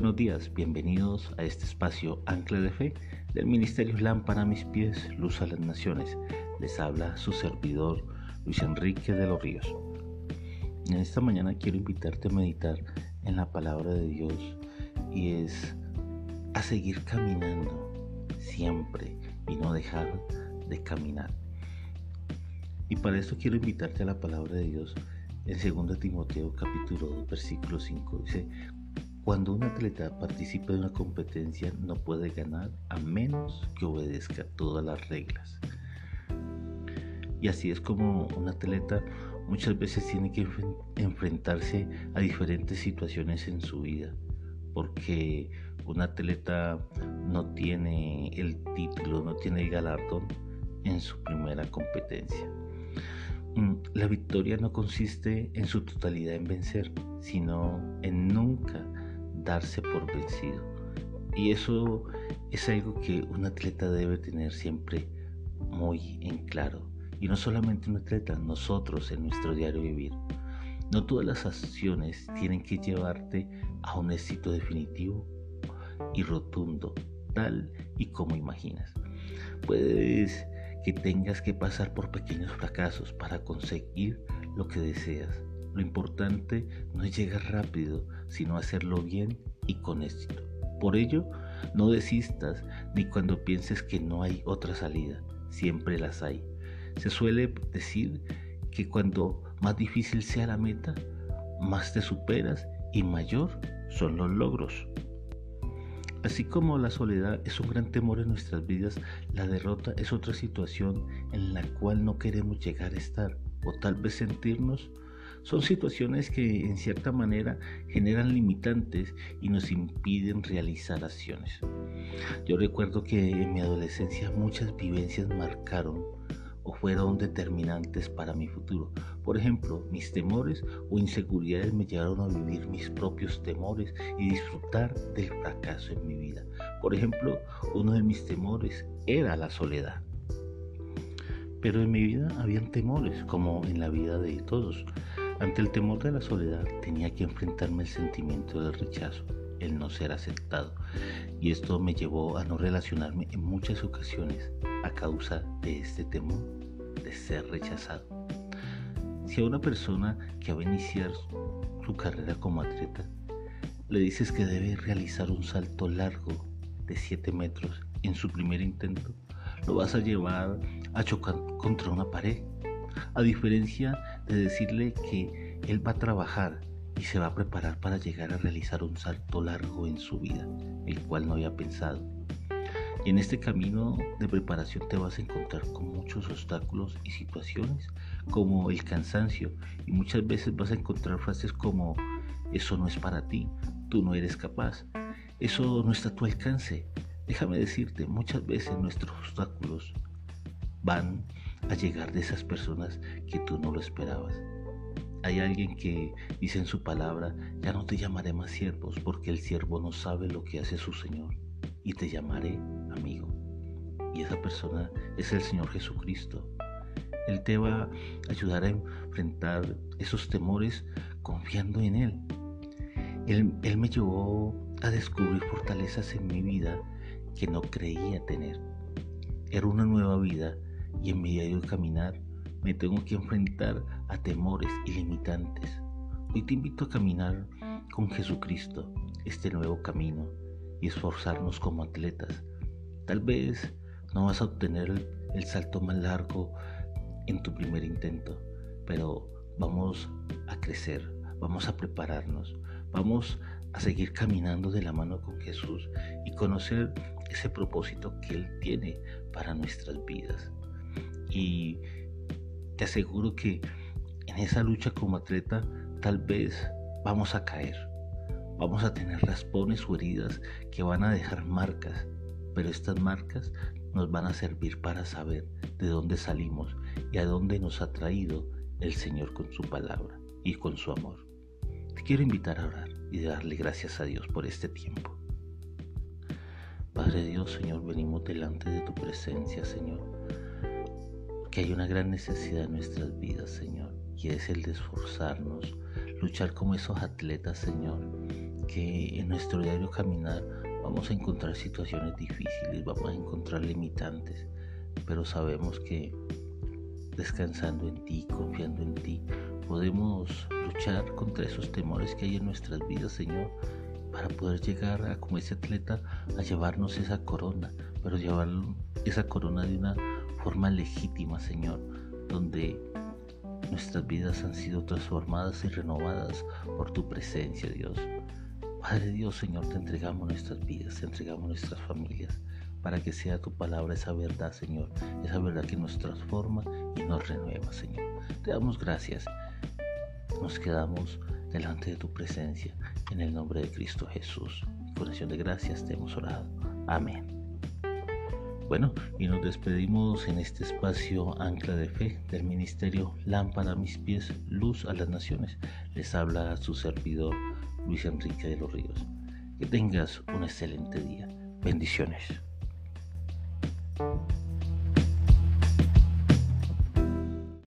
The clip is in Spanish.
buenos días, bienvenidos a este espacio Ancla de Fe del Ministerio Lámpara a mis pies, Luz a las Naciones. Les habla su servidor Luis Enrique de los Ríos. En esta mañana quiero invitarte a meditar en la palabra de Dios y es a seguir caminando siempre y no dejar de caminar. Y para esto quiero invitarte a la palabra de Dios en 2 Timoteo capítulo 2 versículo 5. Dice, cuando un atleta participa de una competencia no puede ganar a menos que obedezca todas las reglas. Y así es como un atleta muchas veces tiene que enfrentarse a diferentes situaciones en su vida, porque un atleta no tiene el título, no tiene el galardón en su primera competencia. Mm, la victoria no consiste en su totalidad en vencer, sino en nunca darse por vencido. Y eso es algo que un atleta debe tener siempre muy en claro. Y no solamente un atleta, nosotros en nuestro diario vivir. No todas las acciones tienen que llevarte a un éxito definitivo y rotundo, tal y como imaginas. Puedes que tengas que pasar por pequeños fracasos para conseguir lo que deseas. Lo importante no es llegar rápido, sino hacerlo bien y con éxito. Por ello, no desistas ni cuando pienses que no hay otra salida, siempre las hay. Se suele decir que cuando más difícil sea la meta, más te superas y mayor son los logros. Así como la soledad es un gran temor en nuestras vidas, la derrota es otra situación en la cual no queremos llegar a estar o tal vez sentirnos. Son situaciones que en cierta manera generan limitantes y nos impiden realizar acciones. Yo recuerdo que en mi adolescencia muchas vivencias marcaron fueron determinantes para mi futuro. Por ejemplo, mis temores o inseguridades me llevaron a vivir mis propios temores y disfrutar del fracaso en mi vida. Por ejemplo, uno de mis temores era la soledad. Pero en mi vida habían temores, como en la vida de todos. Ante el temor de la soledad tenía que enfrentarme al sentimiento del rechazo, el no ser aceptado. Y esto me llevó a no relacionarme en muchas ocasiones a causa de este temor de ser rechazado. Si a una persona que va a iniciar su carrera como atleta le dices que debe realizar un salto largo de 7 metros en su primer intento, lo vas a llevar a chocar contra una pared. A diferencia de decirle que él va a trabajar y se va a preparar para llegar a realizar un salto largo en su vida, el cual no había pensado. Y en este camino de preparación te vas a encontrar con muchos obstáculos y situaciones como el cansancio y muchas veces vas a encontrar frases como eso no es para ti, tú no eres capaz, eso no está a tu alcance. Déjame decirte, muchas veces nuestros obstáculos van a llegar de esas personas que tú no lo esperabas. Hay alguien que dice en su palabra, ya no te llamaré más siervos porque el siervo no sabe lo que hace su Señor y te llamaré amigo. Y esa persona es el Señor Jesucristo. Él te va a ayudar a enfrentar esos temores confiando en Él. Él, él me llevó a descubrir fortalezas en mi vida que no creía tener. Era una nueva vida y en mi diario caminar me tengo que enfrentar a temores ilimitantes. Hoy te invito a caminar con Jesucristo este nuevo camino y esforzarnos como atletas. Tal vez no vas a obtener el, salto más largo en tu primer intento, pero vamos a crecer, vamos a prepararnos, vamos a seguir caminando de la mano con Jesús y conocer ese propósito que Él tiene para nuestras vidas. Y te aseguro que en esa lucha como atleta tal vez vamos a caer, Vamos a tener raspones o heridas que van a dejar marcas, pero estas marcas nos van a servir para saber de dónde salimos y a dónde nos ha traído el Señor con su palabra y con su amor. Te quiero invitar a orar y darle gracias a Dios por este tiempo. Padre Dios, Señor, venimos delante de tu presencia, Señor, que hay una gran necesidad en nuestras vidas, Señor, y es el de esforzarnos, luchar como esos atletas, Señor, que en nuestro diario caminar vamos a encontrar situaciones difíciles, vamos a encontrar limitantes, pero sabemos que descansando en ti, confiando en ti, podemos luchar contra esos temores que hay en nuestras vidas, Señor, para poder llegar a, como ese atleta, a llevarnos esa corona, pero llevar esa corona de una forma legítima, Señor, donde nuestras vidas han sido transformadas y renovadas por tu presencia, Dios. Padre Dios, Señor, te entregamos nuestras vidas, te entregamos nuestras familias, para que sea tu palabra esa verdad, Señor, esa verdad que nos transforma y nos renueva, Señor. Te damos gracias. Nos quedamos delante de tu presencia, en el nombre de Cristo Jesús. Con acción de gracias te hemos orado. Amén. Bueno, y nos despedimos en este espacio Ancla de Fe del Ministerio Lámpara a mis pies, luz a las naciones. Les habla su servidor Luis Enrique de los Ríos. Que tengas un excelente día. Bendiciones.